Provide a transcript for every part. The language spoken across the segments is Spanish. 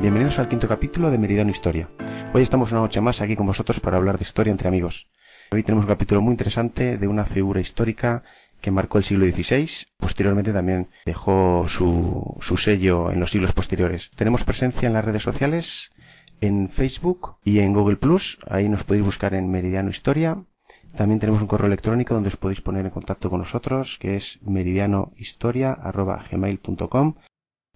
bienvenidos al quinto capítulo de Meridiano Historia. Hoy estamos una noche más aquí con vosotros para hablar de historia entre amigos. Hoy tenemos un capítulo muy interesante de una figura histórica que marcó el siglo XVI, posteriormente también dejó su, su sello en los siglos posteriores. Tenemos presencia en las redes sociales, en Facebook y en Google Plus, ahí nos podéis buscar en Meridiano Historia. También tenemos un correo electrónico donde os podéis poner en contacto con nosotros, que es meridianohistoria.gmail.com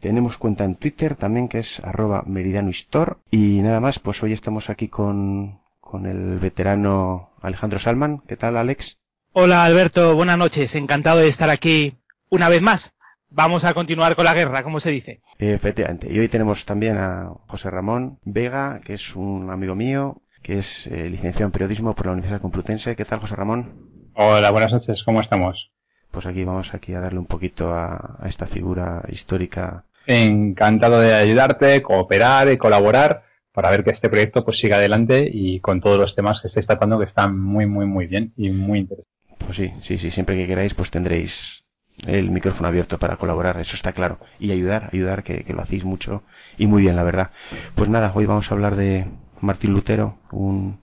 tenemos cuenta en Twitter también que es arroba meridianohistor. Y nada más, pues hoy estamos aquí con, con el veterano Alejandro Salman. ¿Qué tal, Alex? Hola, Alberto. Buenas noches. Encantado de estar aquí una vez más. Vamos a continuar con la guerra, como se dice. Efectivamente. Y hoy tenemos también a José Ramón Vega, que es un amigo mío, que es eh, licenciado en periodismo por la Universidad Complutense. ¿Qué tal, José Ramón? Hola, buenas noches. ¿Cómo estamos? Pues aquí vamos aquí a darle un poquito a, a esta figura histórica Encantado de ayudarte, cooperar y colaborar para ver que este proyecto pues siga adelante y con todos los temas que estáis tratando que están muy, muy, muy bien y muy interesantes. Pues sí, sí, sí, siempre que queráis pues tendréis el micrófono abierto para colaborar, eso está claro. Y ayudar, ayudar, que, que lo hacéis mucho y muy bien, la verdad. Pues nada, hoy vamos a hablar de Martín Lutero, un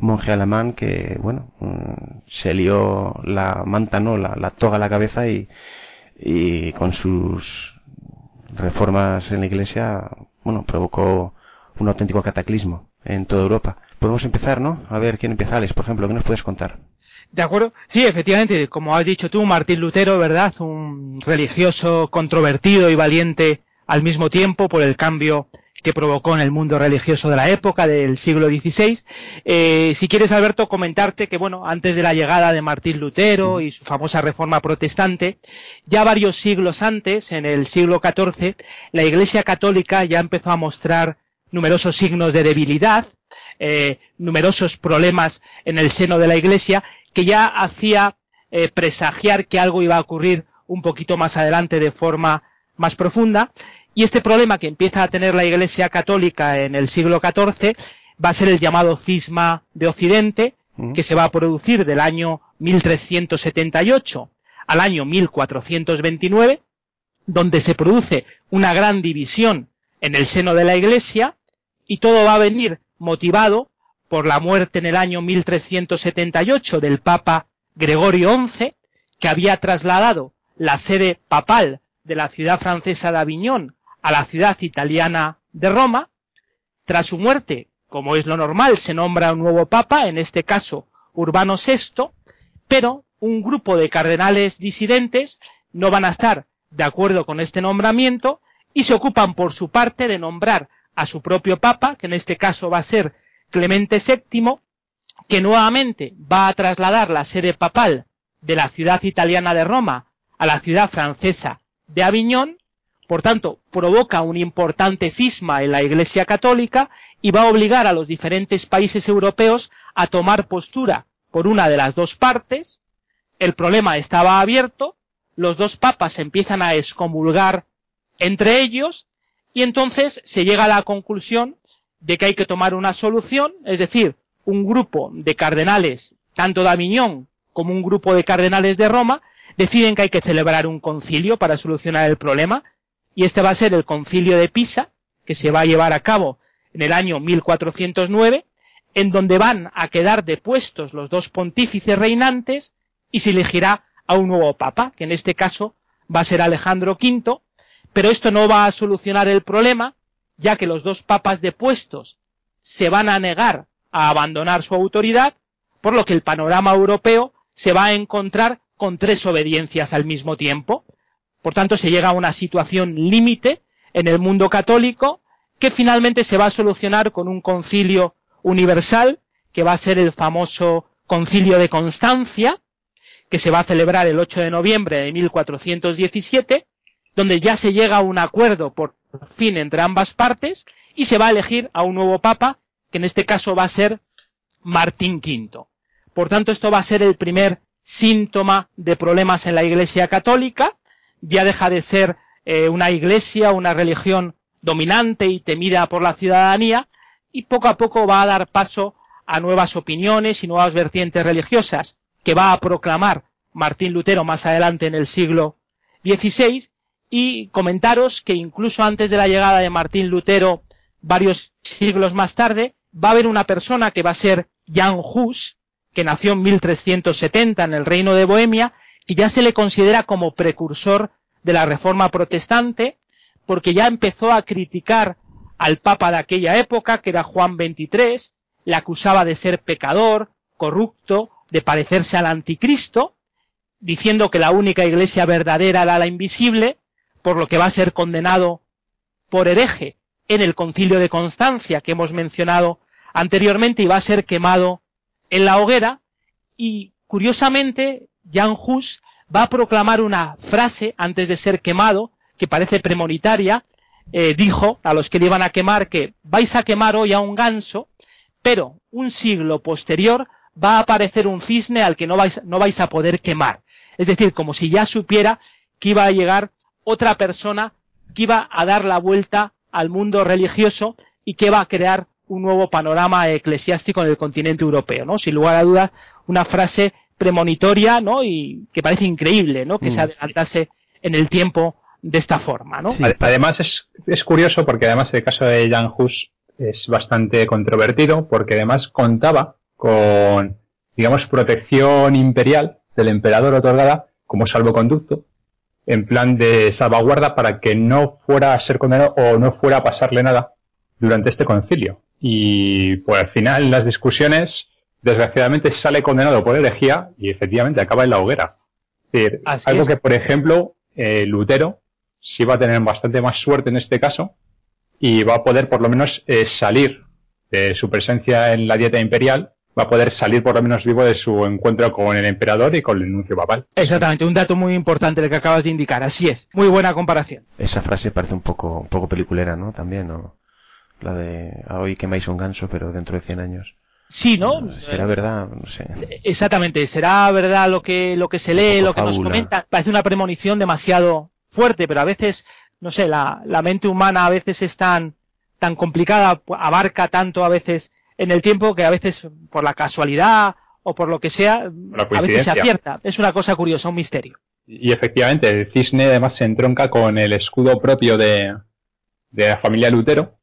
monje alemán que, bueno, mm, se lió la manta, ¿no? La, la toga a la cabeza y, y con sus reformas en la Iglesia, bueno, provocó un auténtico cataclismo en toda Europa. Podemos empezar, ¿no? A ver quién empieza, Alex, por ejemplo, ¿qué nos puedes contar? De acuerdo. Sí, efectivamente, como has dicho tú, Martín Lutero, ¿verdad? Un religioso controvertido y valiente al mismo tiempo por el cambio que provocó en el mundo religioso de la época, del siglo XVI. Eh, si quieres, Alberto, comentarte que, bueno, antes de la llegada de Martín Lutero y su famosa reforma protestante, ya varios siglos antes, en el siglo XIV, la Iglesia Católica ya empezó a mostrar numerosos signos de debilidad, eh, numerosos problemas en el seno de la Iglesia, que ya hacía eh, presagiar que algo iba a ocurrir un poquito más adelante de forma más profunda y este problema que empieza a tener la Iglesia Católica en el siglo XIV va a ser el llamado cisma de Occidente, mm. que se va a producir del año 1378 al año 1429, donde se produce una gran división en el seno de la Iglesia y todo va a venir motivado por la muerte en el año 1378 del Papa Gregorio XI, que había trasladado la sede papal de la ciudad francesa de Aviñón a la ciudad italiana de Roma. Tras su muerte, como es lo normal, se nombra un nuevo papa, en este caso Urbano VI, pero un grupo de cardenales disidentes no van a estar de acuerdo con este nombramiento y se ocupan por su parte de nombrar a su propio papa, que en este caso va a ser Clemente VII, que nuevamente va a trasladar la sede papal de la ciudad italiana de Roma a la ciudad francesa de Aviñón por tanto, provoca un importante cisma en la Iglesia Católica y va a obligar a los diferentes países europeos a tomar postura por una de las dos partes. El problema estaba abierto, los dos papas empiezan a excomulgar entre ellos y entonces se llega a la conclusión de que hay que tomar una solución, es decir, un grupo de cardenales, tanto de Aviñón como un grupo de cardenales de Roma, deciden que hay que celebrar un concilio para solucionar el problema y este va a ser el concilio de Pisa, que se va a llevar a cabo en el año 1409, en donde van a quedar depuestos los dos pontífices reinantes y se elegirá a un nuevo papa, que en este caso va a ser Alejandro V, pero esto no va a solucionar el problema, ya que los dos papas depuestos se van a negar a abandonar su autoridad, por lo que el panorama europeo se va a encontrar con tres obediencias al mismo tiempo. Por tanto, se llega a una situación límite en el mundo católico que finalmente se va a solucionar con un concilio universal que va a ser el famoso concilio de Constancia, que se va a celebrar el 8 de noviembre de 1417, donde ya se llega a un acuerdo por fin entre ambas partes y se va a elegir a un nuevo papa, que en este caso va a ser Martín V. Por tanto, esto va a ser el primer síntoma de problemas en la Iglesia Católica, ya deja de ser eh, una iglesia, una religión dominante y temida por la ciudadanía, y poco a poco va a dar paso a nuevas opiniones y nuevas vertientes religiosas que va a proclamar Martín Lutero más adelante en el siglo XVI y comentaros que incluso antes de la llegada de Martín Lutero varios siglos más tarde, va a haber una persona que va a ser Jan Hus, que nació en 1370 en el reino de Bohemia, y ya se le considera como precursor de la reforma protestante, porque ya empezó a criticar al papa de aquella época, que era Juan XXIII, le acusaba de ser pecador, corrupto, de parecerse al anticristo, diciendo que la única iglesia verdadera era la invisible, por lo que va a ser condenado por hereje en el concilio de Constancia que hemos mencionado anteriormente y va a ser quemado en la hoguera. Y curiosamente Jan Hus va a proclamar una frase antes de ser quemado que parece premonitaria eh, dijo a los que le iban a quemar que vais a quemar hoy a un ganso pero un siglo posterior va a aparecer un cisne al que no vais, no vais a poder quemar es decir como si ya supiera que iba a llegar otra persona que iba a dar la vuelta al mundo religioso y que va a crear un nuevo panorama eclesiástico en el continente europeo, ¿no? Sin lugar a dudas, una frase premonitoria, ¿no? Y que parece increíble, ¿no? Que se mm. adelantase en el tiempo de esta forma, ¿no? Además es, es, curioso porque además el caso de Jan Hus es bastante controvertido porque además contaba con, digamos, protección imperial del emperador otorgada como salvoconducto en plan de salvaguarda para que no fuera a ser condenado o no fuera a pasarle nada durante este concilio. Y pues al final las discusiones, desgraciadamente sale condenado por herejía y efectivamente acaba en la hoguera. Es decir, algo que, por ejemplo, eh, Lutero sí va a tener bastante más suerte en este caso y va a poder por lo menos eh, salir de su presencia en la dieta imperial va a poder salir por lo menos vivo de su encuentro con el emperador y con el nuncio papal. Exactamente, un dato muy importante el que acabas de indicar, así es, muy buena comparación. Esa frase parece un poco, un poco peliculera, ¿no? También, ¿no? La de hoy quemáis un ganso, pero dentro de 100 años. Sí, ¿no? Será verdad, no sé. Exactamente, será verdad lo que, lo que se lee, lo que nos comenta. Parece una premonición demasiado fuerte, pero a veces, no sé, la, la mente humana a veces es tan, tan complicada, abarca tanto a veces en el tiempo que a veces por la casualidad o por lo que sea, a veces se acierta. Es una cosa curiosa, un misterio. Y efectivamente, el cisne además se entronca con el escudo propio de, de la familia Lutero,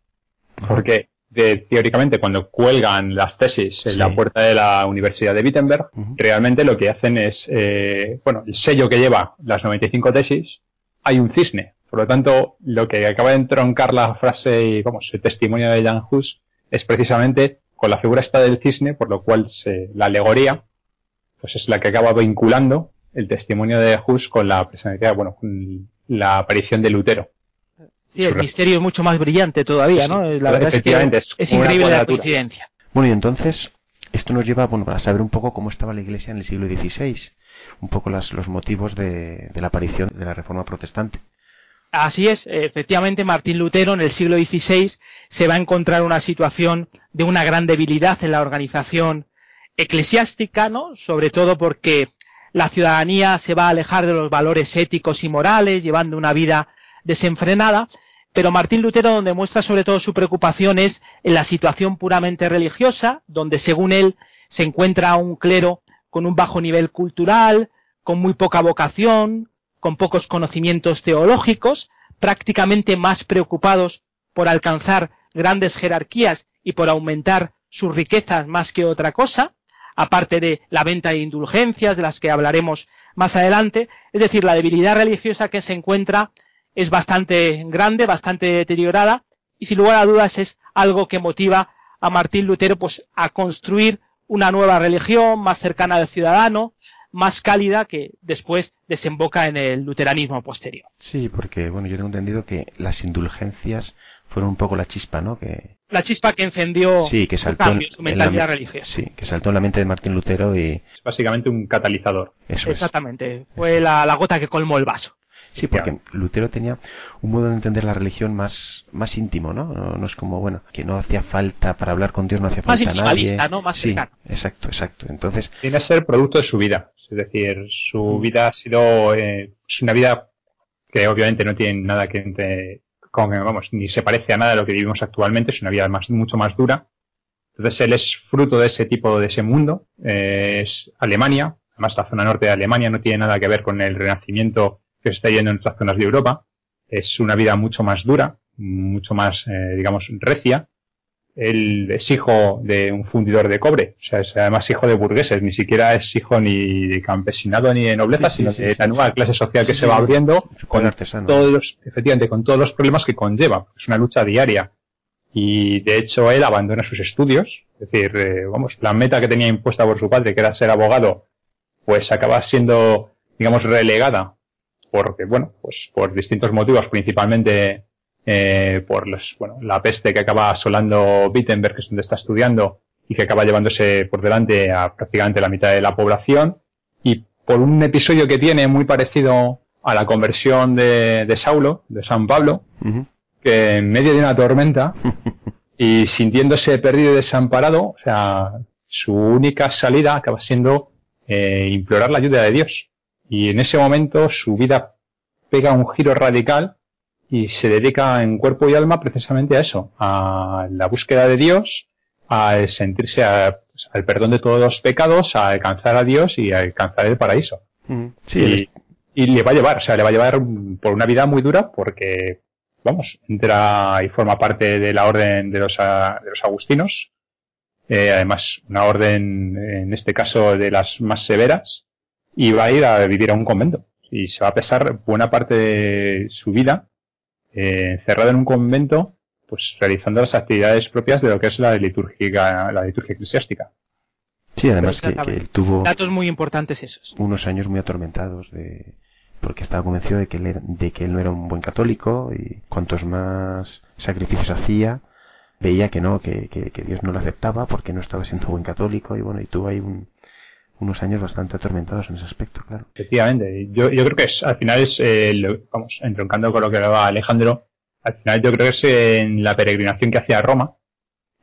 porque teóricamente cuando cuelgan las tesis en la puerta de la Universidad de Wittenberg, realmente lo que hacen es, eh, bueno, el sello que lleva las 95 tesis, hay un cisne. Por lo tanto, lo que acaba de entroncar la frase y, vamos, el testimonio de Jan Hus es precisamente con la figura esta del cisne, por lo cual se, la alegoría pues es la que acaba vinculando el testimonio de Hus con la presencia, bueno, con la aparición de Lutero. Sí, el misterio es mucho más brillante todavía, ¿no? La verdad es que es, increíble la coincidencia. Bueno, y entonces, esto nos lleva bueno, a saber un poco cómo estaba la Iglesia en el siglo XVI, un poco las, los motivos de, de la aparición de la Reforma Protestante. Así es, efectivamente Martín Lutero en el siglo XVI se va a encontrar una situación de una gran debilidad en la organización eclesiástica, ¿no? Sobre todo porque la ciudadanía se va a alejar de los valores éticos y morales, llevando una vida desenfrenada, pero Martín Lutero donde muestra sobre todo su preocupación es en la situación puramente religiosa, donde según él se encuentra un clero con un bajo nivel cultural, con muy poca vocación, con pocos conocimientos teológicos, prácticamente más preocupados por alcanzar grandes jerarquías y por aumentar sus riquezas más que otra cosa, aparte de la venta de indulgencias, de las que hablaremos más adelante. Es decir, la debilidad religiosa que se encuentra es bastante grande, bastante deteriorada, y sin lugar a dudas es algo que motiva a Martín Lutero pues, a construir una nueva religión más cercana al ciudadano, más cálida que después desemboca en el luteranismo posterior. Sí, porque bueno, yo tengo entendido que las indulgencias fueron un poco la chispa, ¿no? Que la chispa que encendió sí, que saltó cambio, su mentalidad religiosa. Sí, que saltó en la mente de Martín Lutero y es básicamente un catalizador. Eso Exactamente, fue la, la, gota que colmó el vaso. Sí, porque Lutero tenía un modo de entender la religión más, más íntimo, ¿no? ¿no? es como, bueno, que no hacía falta, para hablar con Dios no hacía falta más nadie. ¿no? Más sí, exacto, exacto. Entonces... Tiene que ser producto de su vida. Es decir, su mm. vida ha sido, eh, es una vida que obviamente no tiene nada que, con, vamos, ni se parece a nada de lo que vivimos actualmente, es una vida más, mucho más dura. Entonces él es fruto de ese tipo, de ese mundo, eh, es Alemania, además la zona norte de Alemania no tiene nada que ver con el renacimiento que se está yendo en otras zonas de Europa. Es una vida mucho más dura, mucho más, eh, digamos, recia. Él es hijo de un fundidor de cobre, o sea, es además hijo de burgueses, ni siquiera es hijo ni de campesinado ni de nobleza, sino de la nueva clase social que se va abriendo con todos los, efectivamente, con todos los problemas que conlleva. Es una lucha diaria. Y de hecho él abandona sus estudios, es decir, eh, vamos, la meta que tenía impuesta por su padre, que era ser abogado, pues acaba siendo, digamos, relegada porque, bueno, pues por distintos motivos, principalmente eh, por los, bueno, la peste que acaba asolando Wittenberg, que es donde está estudiando, y que acaba llevándose por delante a prácticamente la mitad de la población, y por un episodio que tiene muy parecido a la conversión de, de Saulo, de San Pablo, que en medio de una tormenta, y sintiéndose perdido y desamparado, o sea, su única salida acaba siendo eh, implorar la ayuda de Dios. Y en ese momento su vida pega un giro radical y se dedica en cuerpo y alma precisamente a eso, a la búsqueda de Dios, a sentirse pues, al perdón de todos los pecados, a alcanzar a Dios y a alcanzar el paraíso. Mm, sí, y, le va a llevar, o sea, le va a llevar por una vida muy dura porque, vamos, entra y forma parte de la orden de los, de los agustinos, eh, además una orden en este caso de las más severas, y va a ir a vivir a un convento. Y se va a pasar buena parte de su vida eh, encerrado en un convento, pues realizando las actividades propias de lo que es la liturgia, la liturgia eclesiástica. Sí, además que, él tuvo datos muy importantes esos. Unos años muy atormentados de porque estaba convencido de que él, de que él no era un buen católico y cuantos más sacrificios hacía veía que no, que, que, que Dios no lo aceptaba porque no estaba siendo buen católico y bueno, y tuvo ahí un, unos años bastante atormentados en ese aspecto, claro. Efectivamente, yo, yo creo que es, al final es, eh, vamos, entroncando con lo que hablaba Alejandro, al final yo creo que es en la peregrinación que hacía a Roma,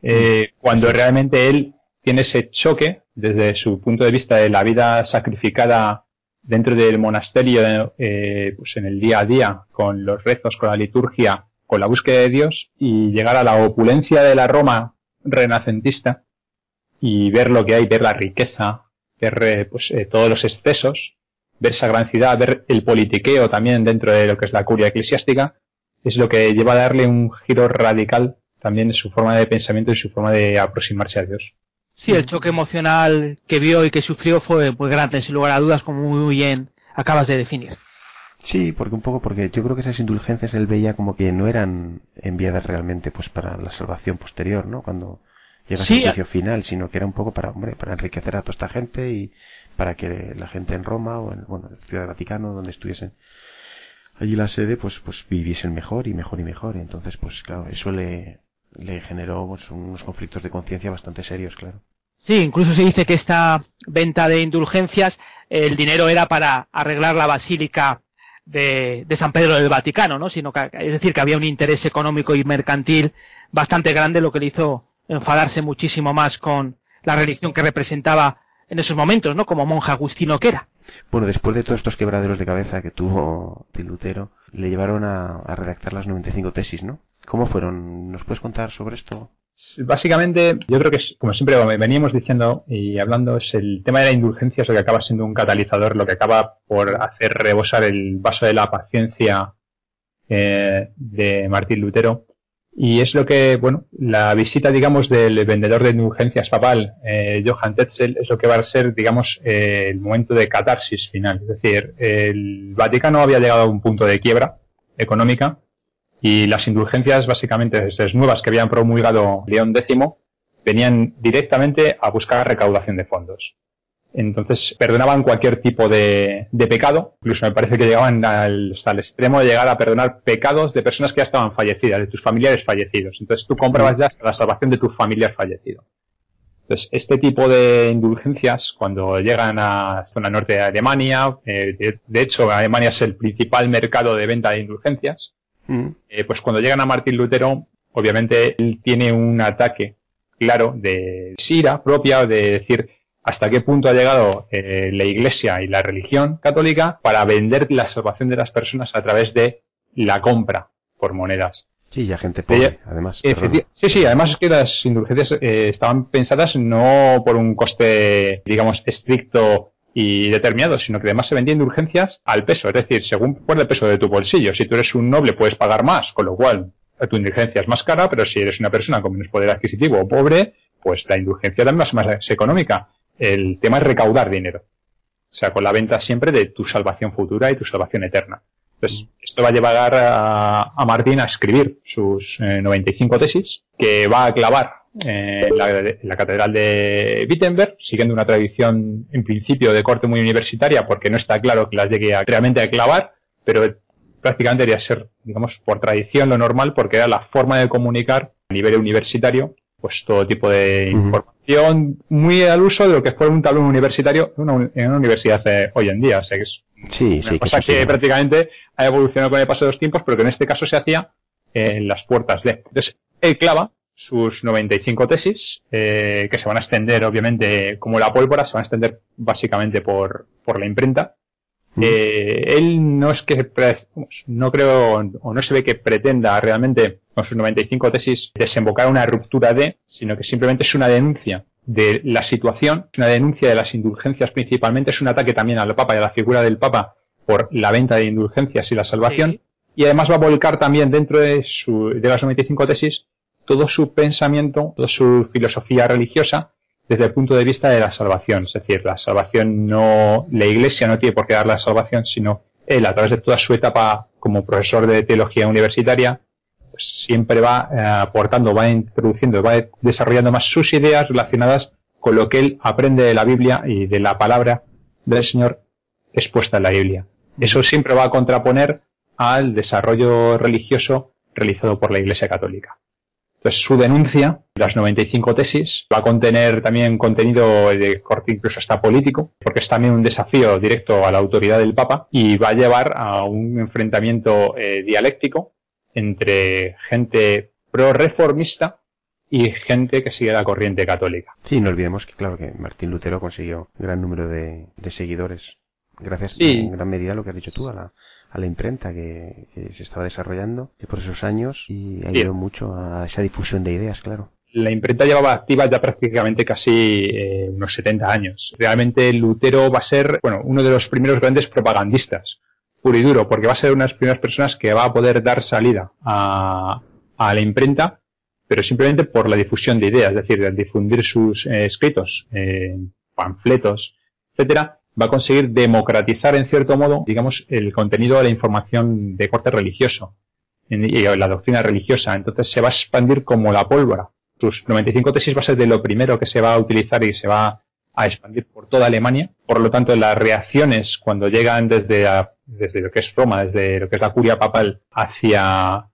eh, cuando realmente él tiene ese choque desde su punto de vista de la vida sacrificada dentro del monasterio, eh, pues en el día a día, con los rezos, con la liturgia, con la búsqueda de Dios, y llegar a la opulencia de la Roma renacentista y ver lo que hay, ver la riqueza, ver eh, pues, eh, todos los excesos, ver esa gran ciudad, ver el politiqueo también dentro de lo que es la curia eclesiástica, es lo que lleva a darle un giro radical también en su forma de pensamiento y su forma de aproximarse a Dios. Sí, el choque emocional que vio y que sufrió fue muy grande, sin lugar a dudas, como muy bien acabas de definir. Sí, porque un poco, porque yo creo que esas indulgencias él veía como que no eran enviadas realmente pues para la salvación posterior, ¿no? Cuando llega sí, servicio final, sino que era un poco para, hombre, para enriquecer a toda esta gente y para que la gente en Roma o en, bueno, Ciudad del Vaticano, donde estuviesen allí la sede, pues, pues viviesen mejor y mejor y mejor. Y entonces, pues claro, eso le, le generó pues, unos conflictos de conciencia bastante serios, claro. Sí, incluso se dice que esta venta de indulgencias, el dinero era para arreglar la basílica de, de San Pedro del Vaticano, ¿no? Sino que, es decir, que había un interés económico y mercantil bastante grande, lo que le hizo enfadarse muchísimo más con la religión que representaba en esos momentos, ¿no? Como monje agustino que era. Bueno, después de todos estos quebraderos de cabeza que tuvo Lutero, le llevaron a, a redactar las 95 tesis, ¿no? ¿Cómo fueron? ¿Nos puedes contar sobre esto? Básicamente, yo creo que es, como siempre veníamos diciendo y hablando, es el tema de la indulgencia, es lo que acaba siendo un catalizador, lo que acaba por hacer rebosar el vaso de la paciencia eh, de Martín Lutero y es lo que, bueno, la visita, digamos, del vendedor de indulgencias papal, eh, Johann Tetzel, es lo que va a ser, digamos, eh, el momento de catarsis final. Es decir, el Vaticano había llegado a un punto de quiebra económica y las indulgencias, básicamente, estas nuevas que habían promulgado León X, venían directamente a buscar recaudación de fondos. Entonces perdonaban cualquier tipo de, de pecado, incluso me parece que llegaban al, hasta el extremo de llegar a perdonar pecados de personas que ya estaban fallecidas, de tus familiares fallecidos. Entonces tú comprabas ya hasta la salvación de tu familiar fallecido. Entonces, este tipo de indulgencias, cuando llegan a zona norte de Alemania, eh, de, hecho, Alemania es el principal mercado de venta de indulgencias, mm. eh, pues cuando llegan a Martín Lutero, obviamente él tiene un ataque claro de sira propia, de decir, hasta qué punto ha llegado eh, la Iglesia y la religión católica para vender la salvación de las personas a través de la compra por monedas. Sí, ya gente pobre, además. Sí, sí, además es que las indulgencias eh, estaban pensadas no por un coste, digamos, estricto y determinado, sino que además se vendían indulgencias al peso, es decir, según por el peso de tu bolsillo. Si tú eres un noble puedes pagar más, con lo cual tu indulgencia es más cara, pero si eres una persona con menos poder adquisitivo o pobre, pues la indulgencia también es más económica. El tema es recaudar dinero. O sea, con la venta siempre de tu salvación futura y tu salvación eterna. Entonces, esto va a llevar a, Martín a escribir sus 95 eh, tesis, que va a clavar en la, catedral de Wittenberg, siguiendo una tradición en principio de corte muy universitaria, porque no está claro que las llegue a, realmente a clavar, pero prácticamente debería ser, digamos, por tradición lo normal, porque era la forma de comunicar a nivel universitario, pues todo tipo de información muy al uso de lo que fue un tablón universitario en una, universidad hoy en día. O sea, que es Sí, sí, cosa que, prácticamente ha evolucionado con el paso de los tiempos, pero que en este caso se hacía en las puertas de. Entonces, él clava sus 95 tesis, eh, que se van a extender, obviamente, como la pólvora, se van a extender básicamente por, por la imprenta. Eh, él no es que, no creo, o no se ve que pretenda realmente con sus 95 tesis desembocar una ruptura de, sino que simplemente es una denuncia de la situación, es una denuncia de las indulgencias principalmente, es un ataque también al Papa y a la figura del Papa por la venta de indulgencias y la salvación, y además va a volcar también dentro de, su, de las 95 tesis todo su pensamiento, toda su filosofía religiosa desde el punto de vista de la salvación. Es decir, la salvación no, la iglesia no tiene por qué dar la salvación, sino él a través de toda su etapa como profesor de teología universitaria, pues siempre va eh, aportando, va introduciendo, va desarrollando más sus ideas relacionadas con lo que él aprende de la Biblia y de la palabra del Señor expuesta en la Biblia. Eso siempre va a contraponer al desarrollo religioso realizado por la Iglesia Católica. Entonces, su denuncia, las 95 tesis, va a contener también contenido de corte incluso hasta político, porque es también un desafío directo a la autoridad del Papa y va a llevar a un enfrentamiento eh, dialéctico entre gente pro-reformista y gente que sigue la corriente católica. Sí, no olvidemos que, claro, que Martín Lutero consiguió un gran número de, seguidores, gracias en gran medida a lo que has dicho tú, a la, a la imprenta que, se estaba desarrollando por esos años y ayudó mucho a esa difusión de ideas, claro. La imprenta llevaba activa ya prácticamente casi eh, unos 70 años. Realmente Lutero va a ser, bueno, uno de los primeros grandes propagandistas puro y duro, porque va a ser una de las primeras personas que va a poder dar salida a, la imprenta, pero simplemente por la difusión de ideas, es decir, difundir sus eh, escritos, eh, panfletos, etcétera, va a conseguir democratizar en cierto modo, digamos, el contenido de la información de corte religioso y la doctrina religiosa. Entonces se va a expandir como la pólvora. Sus 95 tesis va a ser de lo primero que se va a utilizar y se va a expandir por toda Alemania. Por lo tanto, las reacciones cuando llegan desde, desde lo que es Roma, desde lo que es la curia papal hacia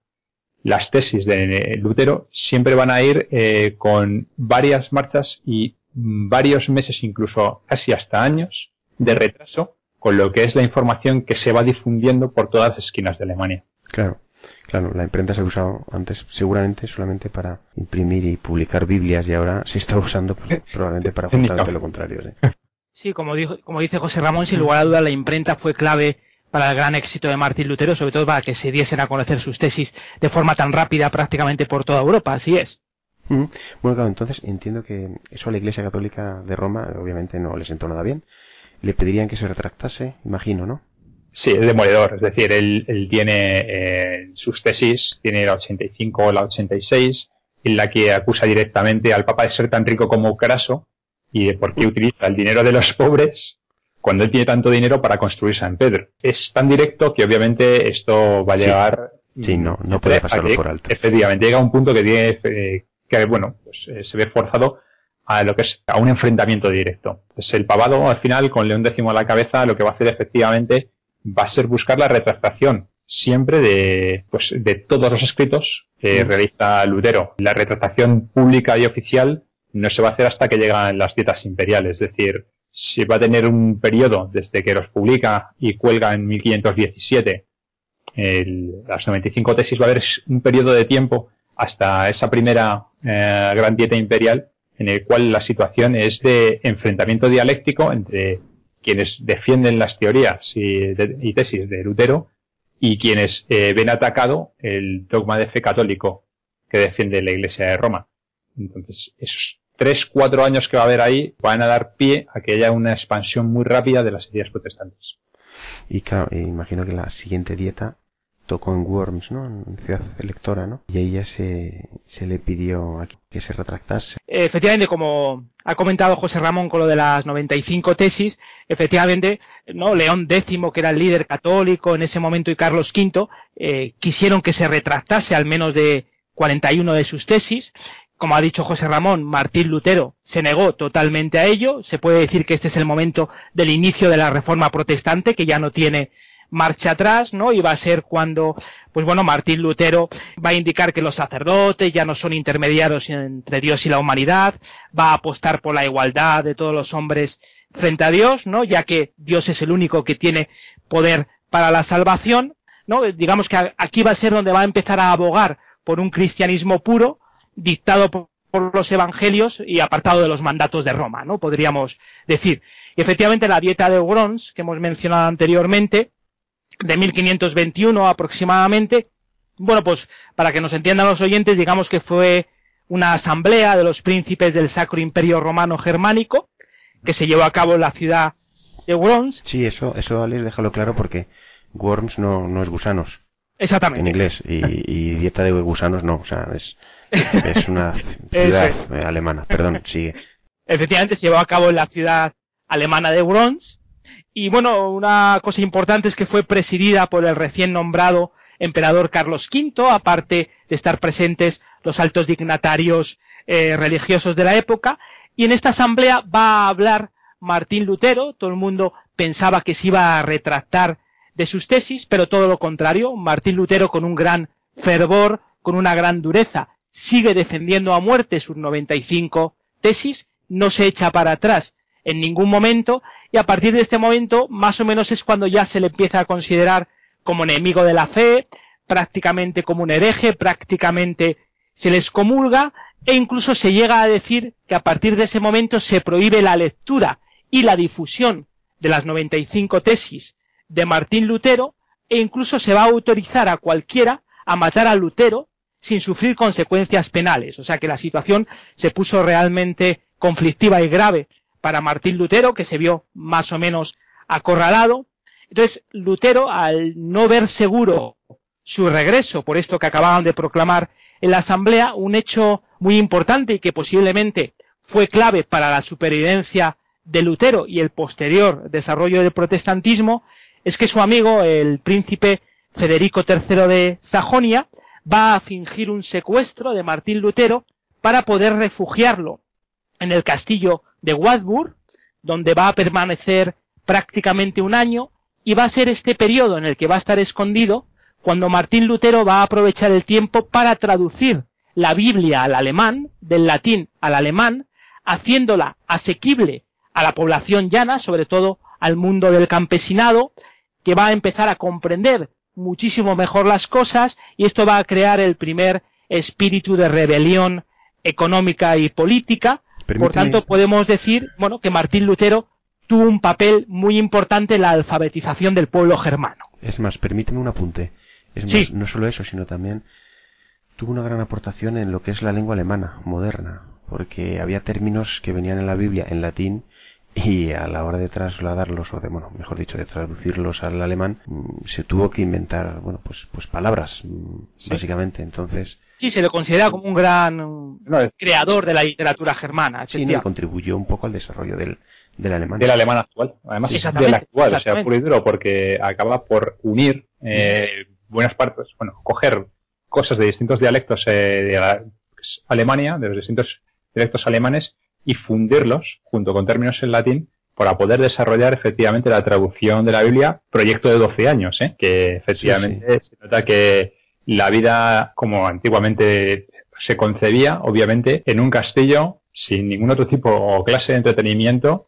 las tesis de Lutero, siempre van a ir eh, con varias marchas y varios meses, incluso casi hasta años, de retraso con lo que es la información que se va difundiendo por todas las esquinas de Alemania. Claro. Claro, la imprenta se ha usado antes seguramente solamente para imprimir y publicar Biblias y ahora se está usando probablemente para justamente lo contrario. ¿sí? como, dijo, como dice José Ramón, sin lugar a duda la imprenta fue clave para el gran éxito de Martín Lutero, sobre todo para que se diesen a conocer sus tesis de forma tan rápida prácticamente por toda Europa, así es. Bueno, claro, entonces entiendo que eso a la Iglesia Católica de Roma obviamente no les sentó nada bien. Le pedirían que se retractase, imagino, ¿no? Sí, es demoledor. Es decir, él, tiene eh, sus tesis, tiene la 85 o la 86, en la que acusa directamente al Papa de ser tan rico como Craso y de por qué utiliza el dinero de los pobres cuando él tiene tanto dinero para construir San Pedro. Es tan directo que obviamente esto va a llegar... Sí, no, no puede pasarlo por alto. Efectivamente, llega a un punto que tiene eh, que, bueno, pues eh, se ve forzado a lo que es a un enfrentamiento directo. Entonces el pavado al final con León X a la cabeza lo que va a hacer efectivamente va a ser buscar la retractación siempre de, pues, de todos los escritos que realiza Lutero. La retractación pública y oficial no se va a hacer hasta que llegan las dietas imperiales, es decir, si va a tener un periodo desde que los publica y cuelga en 1517 el, las 95 tesis, va a haber un periodo de tiempo hasta esa primera eh, gran dieta imperial en el cual la situación es de enfrentamiento dialéctico entre quienes defienden las teorías y, tesis de Lutero y quienes eh, ven atacado el dogma de fe católico que defiende la Iglesia de Roma. Entonces, esos tres, cuatro años que va a haber ahí van a dar pie a que haya una expansión muy rápida de las ideas protestantes. Y claro, imagino que la siguiente dieta tocó en Worms, ¿no? En Ciudad Electora, ¿no? Y ahí ya se, se le pidió que se retractase. Efectivamente, como ha comentado José Ramón con lo de las 95 tesis, efectivamente, ¿no? León X, que era el líder católico en ese momento, y Carlos V, eh, quisieron que se retractase al menos de 41 de sus tesis. Como ha dicho José Ramón, Martín Lutero se negó totalmente a ello. Se puede decir que este es el momento del inicio de la reforma protestante, que ya no tiene marcha atrás, ¿no? Y va a ser cuando, pues bueno, Martín Lutero va a indicar que los sacerdotes ya no son intermediarios entre Dios y la humanidad, va a apostar por la igualdad de todos los hombres frente a Dios, ¿no? Ya que Dios es el único que tiene poder para la salvación, ¿no? Digamos que aquí va a ser donde va a empezar a abogar por un cristianismo puro, dictado por, los evangelios y apartado de los mandatos de Roma, ¿no? Podríamos decir. Y efectivamente la dieta de Worms, que hemos mencionado anteriormente, de 1521 aproximadamente. Bueno, pues para que nos entiendan los oyentes, digamos que fue una asamblea de los príncipes del Sacro Imperio Romano Germánico que se llevó a cabo en la ciudad de Worms. Sí, eso, eso Alex, déjalo claro porque Worms no, no es gusanos. Exactamente. En inglés. Y, dieta de gusanos no. O sea, es, es una ciudad alemana. Perdón, sigue. Efectivamente, se llevó a cabo en la ciudad alemana de Worms y bueno, una cosa importante es que fue presidida por el recién nombrado emperador Carlos V, aparte de estar presentes los altos dignatarios eh, religiosos de la época. Y en esta asamblea va a hablar Martín Lutero. Todo el mundo pensaba que se iba a retractar de sus tesis, pero todo lo contrario. Martín Lutero con un gran fervor, con una gran dureza, sigue defendiendo a muerte sus 95 tesis, no se echa para atrás en ningún momento y a partir de este momento más o menos es cuando ya se le empieza a considerar como enemigo de la fe, prácticamente como un hereje, prácticamente se les comulga e incluso se llega a decir que a partir de ese momento se prohíbe la lectura y la difusión de las 95 tesis de Martín Lutero e incluso se va a autorizar a cualquiera a matar a Lutero sin sufrir consecuencias penales. O sea que la situación se puso realmente conflictiva y grave para Martín Lutero, que se vio más o menos acorralado. Entonces, Lutero, al no ver seguro su regreso, por esto que acababan de proclamar en la Asamblea, un hecho muy importante y que posiblemente fue clave para la supervivencia de Lutero y el posterior desarrollo del protestantismo, es que su amigo, el príncipe Federico III de Sajonia, va a fingir un secuestro de Martín Lutero para poder refugiarlo en el castillo de Wartburg, donde va a permanecer prácticamente un año y va a ser este periodo en el que va a estar escondido cuando Martín Lutero va a aprovechar el tiempo para traducir la Biblia al alemán, del latín al alemán, haciéndola asequible a la población llana, sobre todo al mundo del campesinado, que va a empezar a comprender muchísimo mejor las cosas y esto va a crear el primer espíritu de rebelión económica y política por tanto, podemos decir, bueno, que Martín Lutero tuvo un papel muy importante en la alfabetización del pueblo germano. Es más, permíteme un apunte. Es más, no solo eso, sino también tuvo una gran aportación en lo que es la lengua alemana moderna, porque había términos que venían en la Biblia en latín y a la hora de trasladarlos o de bueno mejor dicho de traducirlos al alemán mm, se tuvo que inventar bueno pues pues palabras mm, básicamente entonces Sí, se lo considera como un gran creador de la literatura germana. Sí, no, contribuyó un poco al desarrollo del, del alemán. Del alemán actual, además del actual, o sea, puro y duro, porque acaba por unir eh, buenas partes, bueno, coger cosas de distintos dialectos eh, de Alemania, de los distintos dialectos alemanes, y fundirlos junto con términos en latín para poder desarrollar efectivamente la traducción de la Biblia, proyecto de 12 años, ¿eh? que efectivamente se nota que la vida como antiguamente se concebía, obviamente, en un castillo sin ningún otro tipo o clase de entretenimiento,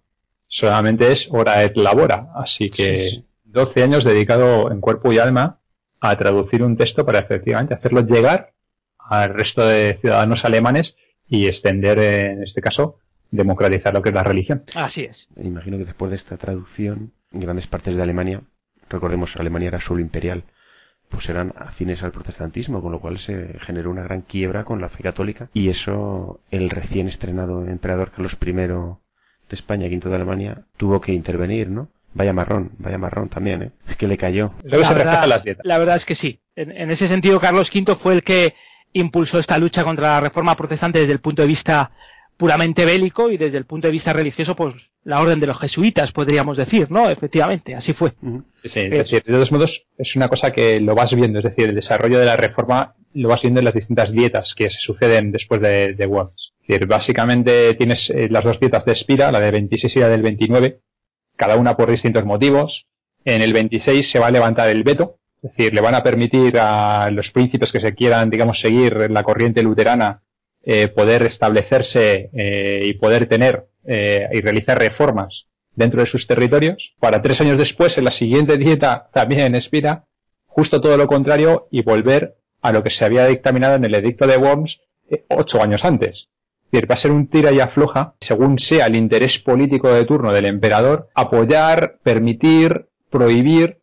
solamente es hora et labora. Así que 12 años dedicado en cuerpo y alma a traducir un texto para efectivamente hacerlo llegar al resto de ciudadanos alemanes y extender, en este caso, democratizar lo que es la religión. Así es. Imagino que después de esta traducción, en grandes partes de Alemania, recordemos, Alemania era solo imperial, pues eran afines al protestantismo, con lo cual se generó una gran quiebra con la fe católica y eso el recién estrenado emperador Carlos I de España, quinto de Alemania, tuvo que intervenir, ¿no? Vaya marrón, vaya marrón también, ¿eh? Es que le cayó. La verdad, la verdad es que sí. en, ese sentido, Carlos V fue el que impulsó esta lucha contra la reforma protestante desde el punto de vista puramente bélico y desde el punto de vista religioso, pues la orden de los jesuitas, podríamos decir, ¿no? Efectivamente, así fue. Sí, sí, es decir, de todos modos, es una cosa que lo vas viendo, es decir, el desarrollo de la reforma lo vas viendo en las distintas dietas que se suceden después de, de Worms. Es decir, básicamente tienes eh, las dos dietas de Espira, la de 26 y la del 29, cada una por distintos motivos. En el 26 se va a levantar el veto, es decir, le van a permitir a los príncipes que se quieran, digamos, seguir la corriente luterana eh, poder establecerse eh, y poder tener eh, y realizar reformas dentro de sus territorios, para tres años después, en la siguiente dieta también expira, justo todo lo contrario y volver a lo que se había dictaminado en el edicto de Worms ocho años antes. Es decir, va a ser un tira y afloja, según sea el interés político de turno del emperador, apoyar, permitir, prohibir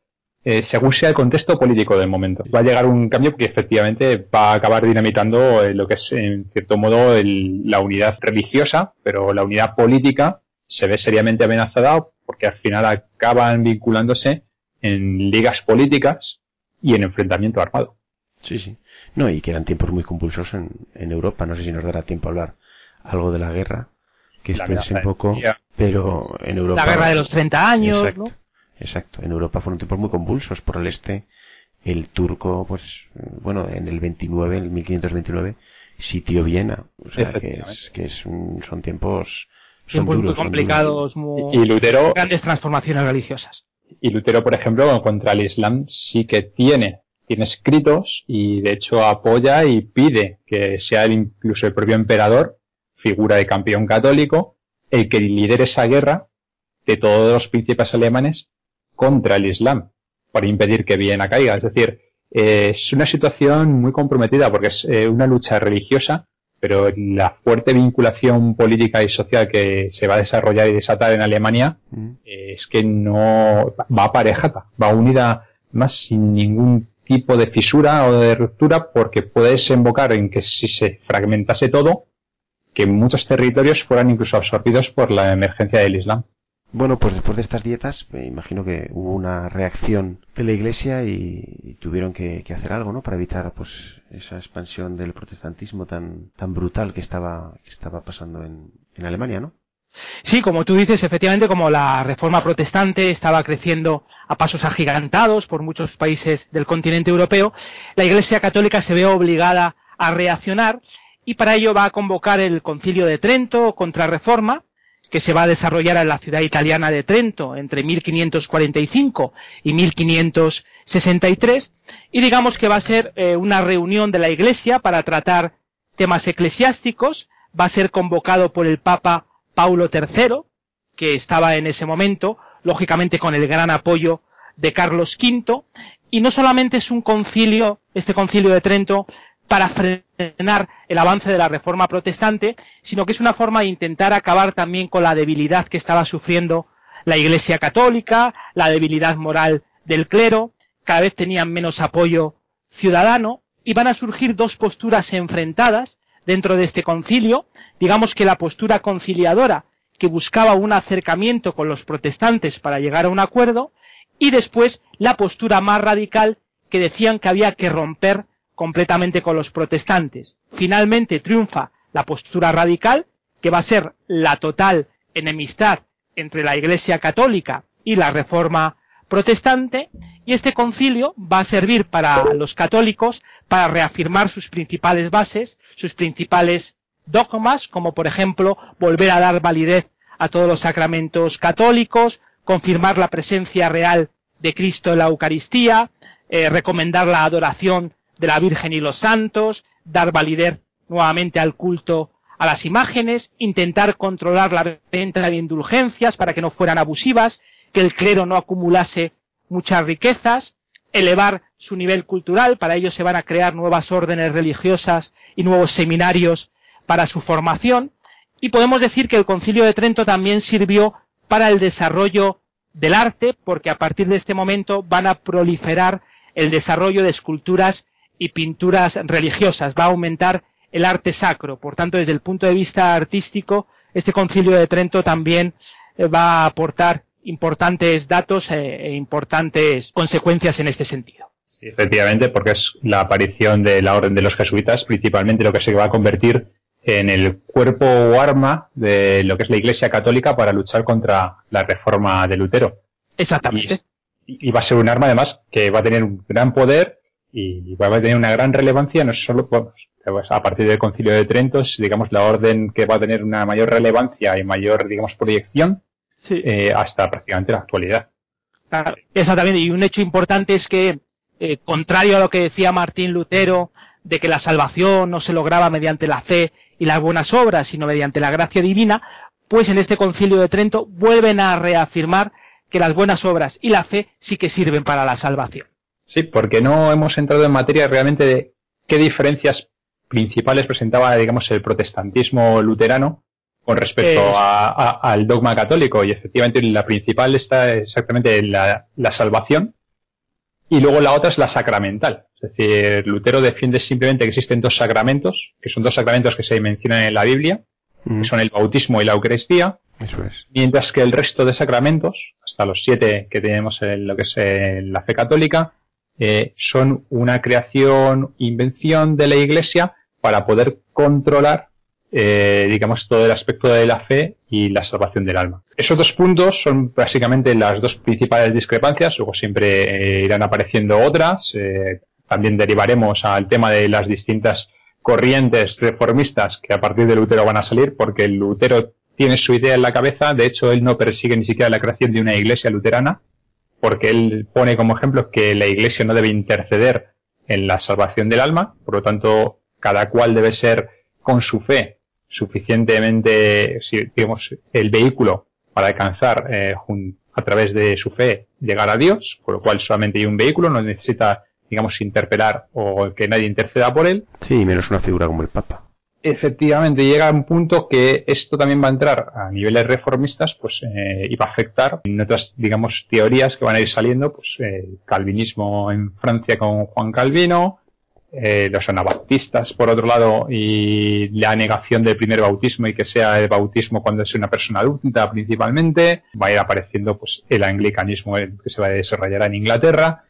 eh, según sea el contexto político del momento. Va a llegar un cambio que efectivamente va a acabar dinamitando eh, lo que es, en cierto modo, la unidad religiosa, pero la unidad política se ve seriamente amenazada porque al final acaban vinculándose en ligas políticas y en enfrentamiento armado. Sí, sí. No, y que eran tiempos muy compulsos en, Europa. No sé si nos dará tiempo a hablar algo de la guerra, que esto es un poco, pero en Europa. La guerra de los 30 años, ¿no? Exacto. En Europa fueron tiempos muy convulsos. Por el este, el turco, pues, bueno, en el 29, en el 1529, sitió Viena. O sea, que, es, que es son tiempos, son duros, muy complicados, muy y Lutero, grandes transformaciones religiosas. Y Lutero, por ejemplo, contra el Islam sí que tiene, tiene escritos y de hecho apoya y pide que sea incluso el propio emperador, figura de campeón católico, el que lidere esa guerra de todos los príncipes alemanes contra el Islam para impedir que Viena caiga. Es decir, eh, es una situación muy comprometida porque es eh, una lucha religiosa, pero la fuerte vinculación política y social que se va a desarrollar y desatar en Alemania mm. eh, es que no va aparejada, va unida más sin ningún tipo de fisura o de ruptura porque puede desembocar en que si se fragmentase todo, que muchos territorios fueran incluso absorbidos por la emergencia del Islam. Bueno, pues después de estas dietas, me imagino que hubo una reacción de la Iglesia y, tuvieron que, hacer algo, ¿no? Para evitar, pues, esa expansión del protestantismo tan, tan brutal que estaba, que estaba pasando en, en Alemania, ¿no? Sí, como tú dices, efectivamente, como la reforma protestante estaba creciendo a pasos agigantados por muchos países del continente europeo, la Iglesia Católica se ve obligada a reaccionar y para ello va a convocar el Concilio de Trento contra reforma, que se va a desarrollar en la ciudad italiana de Trento entre 1545 y 1563 y digamos que va a ser eh, una reunión de la Iglesia para tratar temas eclesiásticos, va a ser convocado por el Papa Paulo III, que estaba en ese momento, lógicamente con el gran apoyo de Carlos V, y no solamente es un concilio, este concilio de Trento, para frenar el avance de la reforma protestante, sino que es una forma de intentar acabar también con la debilidad que estaba sufriendo la Iglesia católica, la debilidad moral del clero, cada vez tenían menos apoyo ciudadano, y van a surgir dos posturas enfrentadas dentro de este concilio, digamos que la postura conciliadora que buscaba un acercamiento con los protestantes para llegar a un acuerdo, y después la postura más radical que decían que había que romper completamente con los protestantes. Finalmente triunfa la postura radical, que va a ser la total enemistad entre la Iglesia católica y la Reforma protestante, y este concilio va a servir para los católicos para reafirmar sus principales bases, sus principales dogmas, como por ejemplo volver a dar validez a todos los sacramentos católicos, confirmar la presencia real de Cristo en la Eucaristía, eh, recomendar la adoración de la Virgen y los santos, dar validez nuevamente al culto a las imágenes, intentar controlar la venta de indulgencias para que no fueran abusivas, que el clero no acumulase muchas riquezas, elevar su nivel cultural, para ello se van a crear nuevas órdenes religiosas y nuevos seminarios para su formación, y podemos decir que el concilio de Trento también sirvió para el desarrollo del arte, porque a partir de este momento van a proliferar el desarrollo de esculturas y pinturas religiosas, va a aumentar el arte sacro. Por tanto, desde el punto de vista artístico, este concilio de Trento también eh, va a aportar importantes datos eh, e importantes consecuencias en este sentido. efectivamente, porque es la aparición de la Orden de los Jesuitas, principalmente lo que se va a convertir en el cuerpo o arma de lo que es la Iglesia Católica para luchar contra la reforma de Lutero. Exactamente. Y, va a ser un arma además que va a tener un gran poder y va a tener una gran relevancia, no solo pues, a partir del Concilio de Trento, es, digamos, la orden que va a tener una mayor relevancia y mayor, digamos, proyección eh, hasta prácticamente la actualidad. exactamente, y un hecho importante es que, eh, contrario a lo que decía Martín Lutero, de que la salvación no se lograba mediante la fe y las buenas obras, sino mediante la gracia divina, pues en este concilio de Trento vuelven a reafirmar que las buenas obras y la fe sí que sirven para la salvación. Sí, porque no hemos entrado en materia realmente de qué diferencias principales presentaba, digamos, el protestantismo luterano con respecto al dogma católico. Y efectivamente la principal está exactamente la, la salvación y luego la otra es la sacramental. Es decir, Lutero defiende simplemente que existen dos sacramentos, que son dos sacramentos que se mencionan en la Biblia, que mm. son el bautismo y la Eucaristía. Eso es. Mientras que el resto de sacramentos, hasta los siete que tenemos en lo que es la fe católica, eh, son una creación, invención de la Iglesia para poder controlar eh, digamos, todo el aspecto de la fe y la salvación del alma. Esos dos puntos son básicamente las dos principales discrepancias, luego siempre eh, irán apareciendo otras. Eh, también derivaremos al tema de las distintas corrientes reformistas que a partir de Lutero van a salir, porque Lutero tiene su idea en la cabeza, de hecho él no persigue ni siquiera la creación de una iglesia luterana, porque él pone como ejemplo que la iglesia no debe interceder en la salvación del alma, por lo tanto cada cual debe ser con su fe suficientemente, digamos, el vehículo para alcanzar eh, a través de su fe llegar a Dios, por lo cual solamente hay un vehículo, no necesita, digamos, interpelar o que nadie interceda por él. Sí, menos una figura como el Papa. Efectivamente, llega un punto que esto también va a entrar a niveles reformistas, pues, eh, y va a afectar en otras, digamos, teorías que van a ir saliendo, pues, el calvinismo en Francia con Juan Calvino, eh, los anabaptistas, por otro lado, y la negación del primer bautismo y que sea el bautismo cuando es una persona adulta principalmente, va a ir apareciendo pues el anglicanismo que se va a desarrollar en Inglaterra,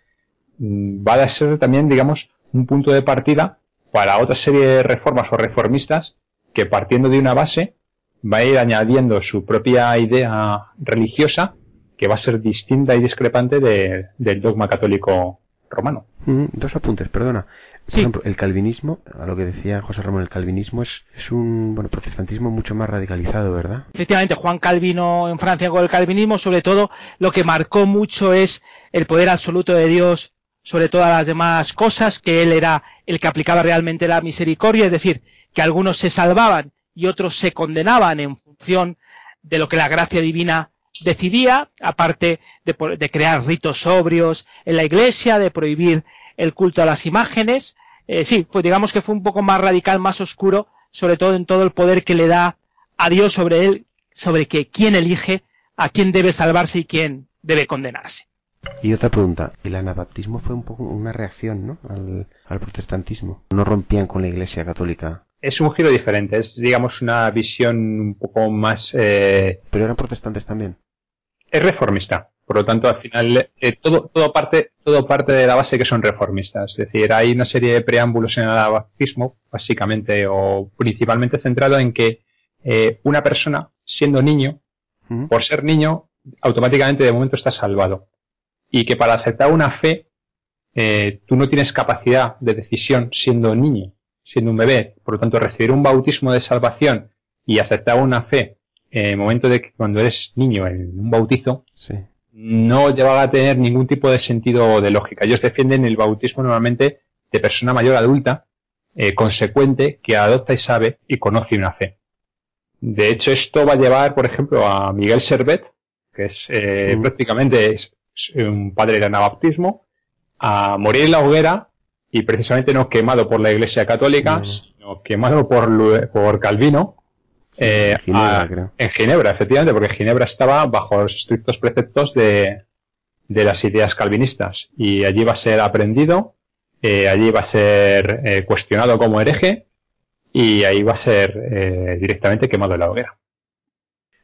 mm, va a ser también, digamos, un punto de partida para otra serie de reformas o reformistas que partiendo de una base va a ir añadiendo su propia idea religiosa que va a ser distinta y discrepante del dogma católico romano. Mm, dos apuntes, perdona. Por ejemplo, el calvinismo, a lo que decía José Ramón, el calvinismo es, es un bueno, protestantismo mucho más radicalizado, ¿verdad? Efectivamente, Juan Calvino en Francia con el calvinismo, sobre todo, lo que marcó mucho es el poder absoluto de Dios sobre todas las demás cosas, que él era el que aplicaba realmente la misericordia, es decir, que algunos se salvaban y otros se condenaban en función de lo que la gracia divina decidía, aparte de, crear ritos sobrios en la iglesia, de prohibir el culto a las imágenes. Eh, sí, pues digamos que fue un poco más radical, más oscuro, sobre todo en todo el poder que le da a Dios sobre él, sobre que quién elige a quién debe salvarse y quién debe condenarse. Y otra pregunta, el anabaptismo fue un poco una reacción ¿no? al, protestantismo. No rompían con la Iglesia católica. Es un giro diferente, es digamos una visión un poco más... Eh... Pero eran protestantes también. Es reformista. Por lo tanto, al final, eh, todo, todo, parte, todo parte de la base que son reformistas. Es decir, hay una serie de preámbulos en el anabaptismo, básicamente o principalmente centrado en que eh, una persona, siendo niño, por ser niño, automáticamente de momento está salvado. Y que para aceptar una fe, eh, tú no tienes capacidad de decisión siendo niño, siendo un bebé. Por lo tanto, recibir un bautismo de salvación y aceptar una fe en el momento de que cuando eres niño en un bautizo, sí no llevaba a tener ningún tipo de sentido de lógica. Ellos defienden el bautismo normalmente de persona mayor adulta, eh, consecuente, que adopta y sabe y conoce una fe. De hecho, esto va a llevar, por ejemplo, a Miguel Servet, que es eh, mm. prácticamente un padre del anabaptismo, a morir en la hoguera y precisamente no quemado por la Iglesia Católica, mm. sino quemado por, por Calvino, eh, en Ginebra, efectivamente, porque Ginebra estaba bajo los estrictos preceptos de, de las ideas calvinistas y allí va a ser aprendido, eh, allí va a ser eh, cuestionado como hereje y ahí va a ser directamente quemado en la hoguera.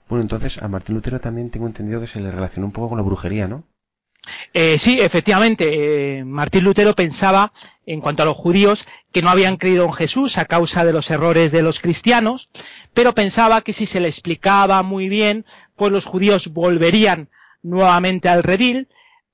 Bueno, entonces a Martín Lutero también tengo entendido que se le relacionó un poco con la brujería, ¿no? Eh, sí, efectivamente, eh, Martín Lutero pensaba, en cuanto a los judíos, que no habían creído en Jesús a causa de los errores de los cristianos, pero pensaba que si se le explicaba muy bien, pues los judíos volverían nuevamente al redil.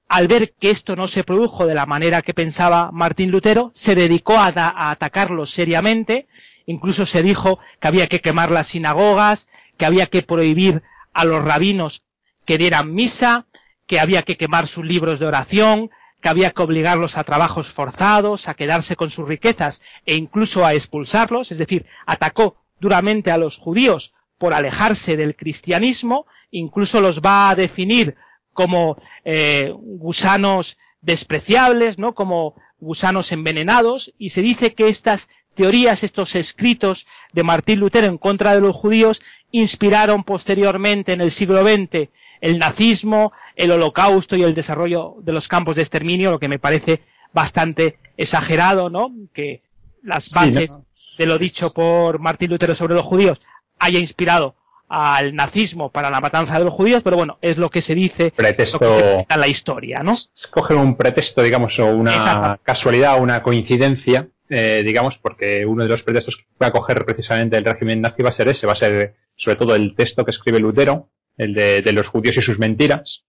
Al ver que esto no se produjo de la manera que pensaba Martín Lutero, se dedicó a, a atacarlos seriamente. Incluso se dijo que había que quemar las sinagogas, que había que prohibir a los rabinos que dieran misa, que había que quemar sus libros de oración, que había que obligarlos a trabajos forzados, a quedarse con sus riquezas e incluso a expulsarlos, es decir, atacó duramente a los judíos por alejarse del cristianismo, incluso los va a definir como eh, gusanos despreciables, ¿no? Como gusanos envenenados, y se dice que estas teorías, estos escritos de Martín Lutero en contra de los judíos, inspiraron posteriormente en el siglo XX el nazismo, el holocausto y el desarrollo de los campos de exterminio, lo que me parece bastante exagerado, ¿no? Que las bases de lo dicho por Martín Lutero sobre los judíos haya inspirado al nazismo para la matanza de los judíos, pero bueno, es lo que se dice pretexto, en la historia, ¿no? Escoger un pretexto, digamos, o una casualidad, una coincidencia, eh, digamos, porque uno de los pretextos que va a coger precisamente el régimen nazi va a ser ese, va a ser sobre todo el texto que escribe Lutero, el de, los judíos y sus mentiras.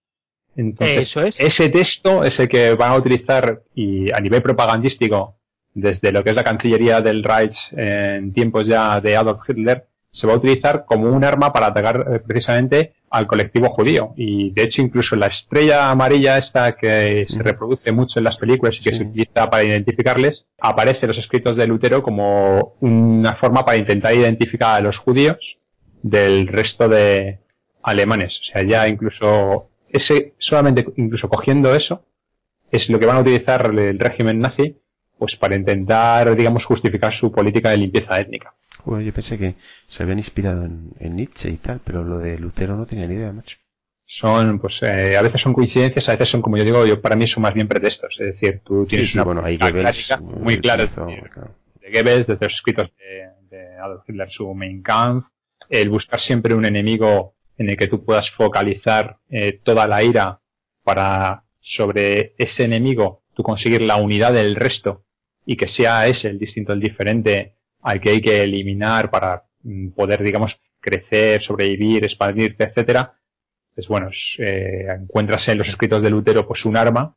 Entonces, ese texto es el que van a utilizar y a nivel propagandístico desde lo que es la Cancillería del Reich en tiempos ya de Adolf Hitler se va a utilizar como un arma para atacar eh, precisamente al colectivo judío. Y de hecho incluso la estrella amarilla esta que se reproduce mucho en las películas y que se utiliza para identificarles, aparece en los escritos de Lutero como una forma para intentar identificar a los judíos del resto de alemanes. O sea, ya incluso ese, solamente incluso cogiendo eso, es lo que van a utilizar el régimen nazi, pues para intentar, digamos, justificar su política de limpieza étnica. Bueno, yo pensé que se habían inspirado en, Nietzsche y tal, pero lo de Lutero no tenía ni idea, macho. Son, pues, eh, a veces son coincidencias, a veces son, como yo digo, yo para mí son más bien pretextos. Es decir, tú tienes una bueno, hay muy clara de, Goebbels, desde los escritos de, Adolf Hitler, su Mein Kampf, el buscar siempre un enemigo en el que tú puedas focalizar eh, toda la ira para sobre ese enemigo tú conseguir la unidad del resto y que sea ese el distinto, el diferente al que hay que eliminar para mm, poder, digamos, crecer, sobrevivir, expandirte, etcétera, pues bueno, eh, encuentras en los escritos de Lutero pues un arma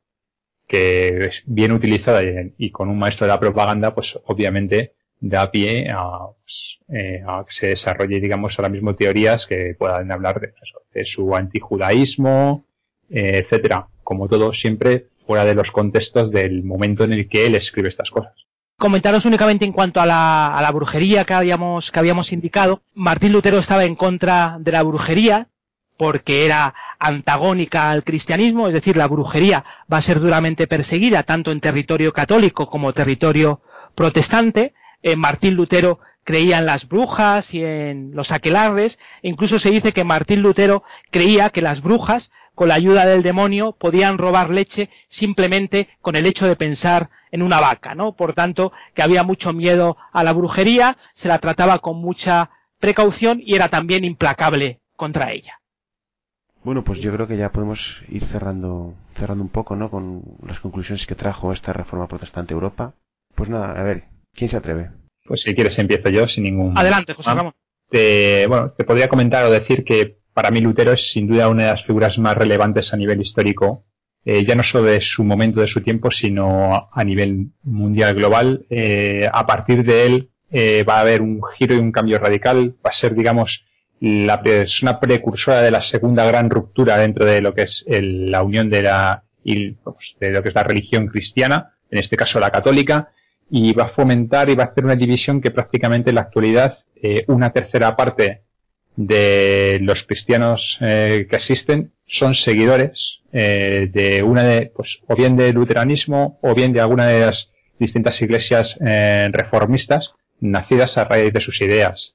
que es bien utilizada y, con un maestro de la propaganda, pues obviamente da pie a, pues, eh, a que se desarrolle, digamos, ahora mismo teorías que puedan hablar de, su antijudaísmo, eh, etcétera. Como todo, siempre fuera de los contextos del momento en el que él escribe estas cosas. Comentaros únicamente en cuanto a la, a la brujería que habíamos, que habíamos indicado. Martín Lutero estaba en contra de la brujería porque era antagónica al cristianismo, es decir, la brujería va a ser duramente perseguida tanto en territorio católico como territorio protestante. Eh, Martín Lutero creía en las brujas y en los aquelarres, e incluso se dice que Martín Lutero creía que las brujas con la ayuda del demonio podían robar leche simplemente con el hecho de pensar en una vaca, ¿no? Por tanto, que había mucho miedo a la brujería, se la trataba con mucha precaución y era también implacable contra ella. Bueno, pues yo creo que ya podemos ir cerrando, cerrando un poco, ¿no? Con las conclusiones que trajo esta reforma protestante a Europa. Pues nada, a ver, ¿quién se atreve? Pues si quieres empiezo yo sin ningún. Adelante, José Ramón. bueno, te podría comentar o decir que para mí Lutero es sin duda una de las figuras más relevantes a nivel histórico, eh, ya no solo de su momento, de su tiempo, sino a nivel mundial global. Eh, a partir de él eh, va a haber un giro y un cambio radical. Va a ser, digamos, la persona precursora de la segunda gran ruptura dentro de lo que es la unión de la y, de lo que es la religión cristiana, en este caso la católica, y va a fomentar y va a hacer una división que prácticamente en la actualidad una tercera parte de los cristianos eh, que asisten son seguidores eh, de una de, pues, o bien del luteranismo o bien de alguna de las distintas iglesias eh, reformistas nacidas a raíz de sus ideas.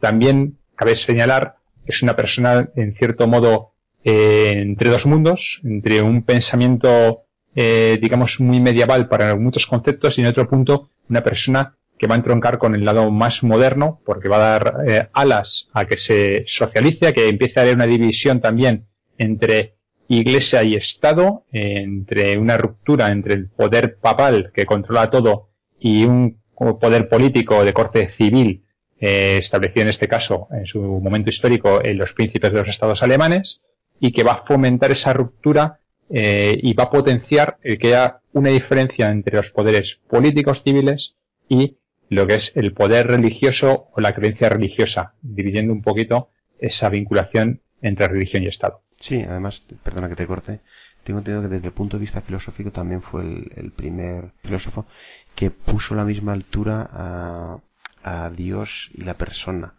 también cabe señalar es una persona en cierto modo entre dos mundos, entre un pensamiento digamos muy medieval para muchos conceptos y en otro punto una persona que va a entroncar con el lado más moderno, porque va a dar eh, alas a que se socialice, a que empiece a haber una división también entre Iglesia y Estado, entre una ruptura entre el poder papal que controla todo y un poder político de corte civil eh, establecido en este caso en su momento histórico en los príncipes de los estados alemanes y que va a fomentar esa ruptura eh, y va a potenciar el que haya una diferencia entre los poderes políticos civiles y lo que es el poder religioso o la creencia religiosa, dividiendo un poquito esa vinculación entre religión y Estado. Sí, además, perdona que te corte, tengo entendido que desde el punto de vista filosófico también fue el, primer filósofo que puso la misma altura a, a Dios y la persona,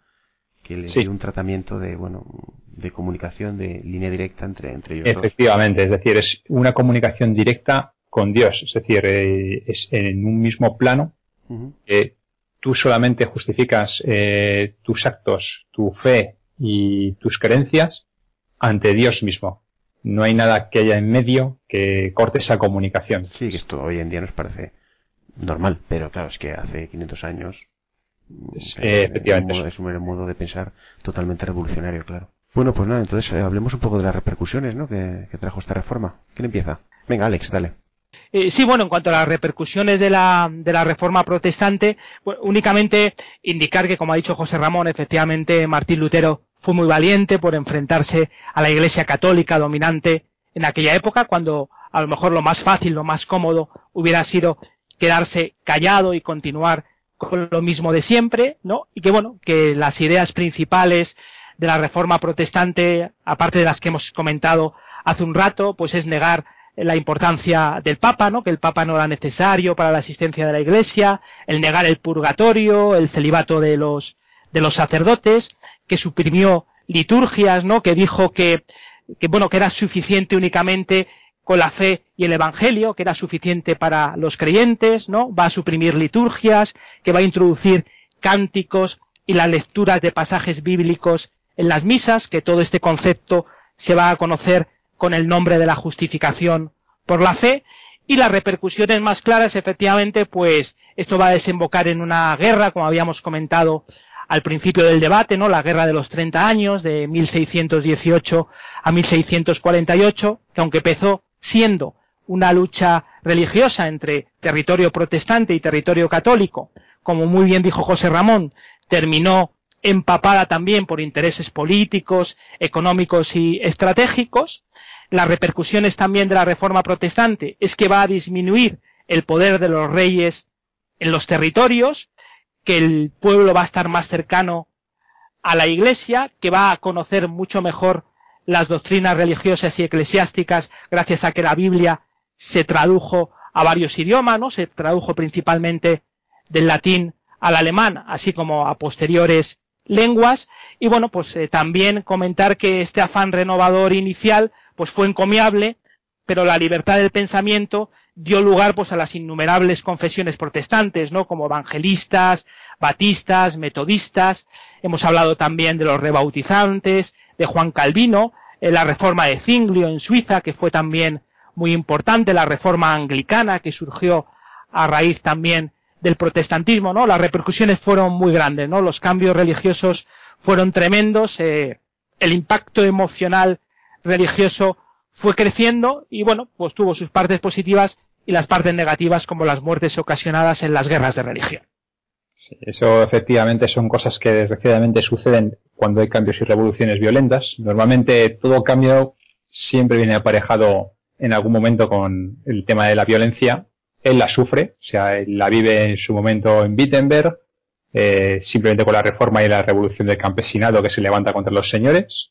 que le dio un tratamiento de, bueno, de comunicación, de línea directa entre, entre ellos Efectivamente, es decir, es una comunicación directa con Dios, es decir, eh, es en un mismo plano que tú solamente justificas eh, tus actos, tu fe y tus creencias ante Dios mismo. No hay nada que haya en medio que corte esa comunicación. Sí, que esto hoy en día nos parece normal, pero claro, es que hace 500 años es, eh, efectivamente. Es un, modo de pensar totalmente revolucionario, claro. Bueno, pues nada, entonces eh, hablemos un poco de las repercusiones ¿no? que, trajo esta reforma. ¿Quién empieza? Venga, Alex, dale. Eh, sí, bueno, en cuanto a las repercusiones de la, de la reforma protestante, únicamente indicar que, como ha dicho José Ramón, efectivamente Martín Lutero fue muy valiente por enfrentarse a la Iglesia católica dominante en aquella época, cuando a lo mejor lo más fácil, lo más cómodo hubiera sido quedarse callado y continuar con lo mismo de siempre, ¿no? Y que bueno, que las ideas principales de la reforma protestante, aparte de las que hemos comentado hace un rato, pues es negar la importancia del Papa, ¿no? Que el Papa no era necesario para la asistencia de la Iglesia, el negar el purgatorio, el celibato de los de los sacerdotes, que suprimió liturgias, ¿no? Que dijo que que bueno, que era suficiente únicamente con la fe y el evangelio, que era suficiente para los creyentes, ¿no? Va a suprimir liturgias, que va a introducir cánticos y las lecturas de pasajes bíblicos en las misas, que todo este concepto se va a conocer con el nombre de la justificación por la fe, y las repercusiones más claras, efectivamente, pues esto va a desembocar en una guerra, como habíamos comentado al principio del debate, ¿no? La guerra de los 30 años, de 1618 a 1648, que aunque empezó siendo una lucha religiosa entre territorio protestante y territorio católico, como muy bien dijo José Ramón, terminó empapada también por intereses políticos, económicos y estratégicos. Las repercusiones también de la reforma protestante es que va a disminuir el poder de los reyes en los territorios, que el pueblo va a estar más cercano a la iglesia, que va a conocer mucho mejor las doctrinas religiosas y eclesiásticas gracias a que la Biblia se tradujo a varios idiomas, ¿no? Se tradujo principalmente del latín al alemán, así como a posteriores lenguas. Y bueno, pues eh, también comentar que este afán renovador inicial, pues fue encomiable, pero la libertad del pensamiento dio lugar pues a las innumerables confesiones protestantes, ¿no? Como evangelistas, batistas, metodistas. Hemos hablado también de los rebautizantes, de Juan Calvino, eh, la reforma de Zinglio en Suiza, que fue también muy importante, la reforma anglicana, que surgió a raíz también del protestantismo, ¿no? Las repercusiones fueron muy grandes, ¿no? Los cambios religiosos fueron tremendos, eh, el impacto emocional religioso fue creciendo y bueno, pues tuvo sus partes positivas y las partes negativas como las muertes ocasionadas en las guerras de religión. Sí, eso efectivamente son cosas que desgraciadamente suceden cuando hay cambios y revoluciones violentas. Normalmente todo cambio siempre viene aparejado en algún momento con el tema de la violencia. Él la sufre, o sea, él la vive en su momento en Wittenberg, eh, simplemente con la reforma y la revolución del campesinado que se levanta contra los señores.